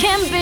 Can't can be.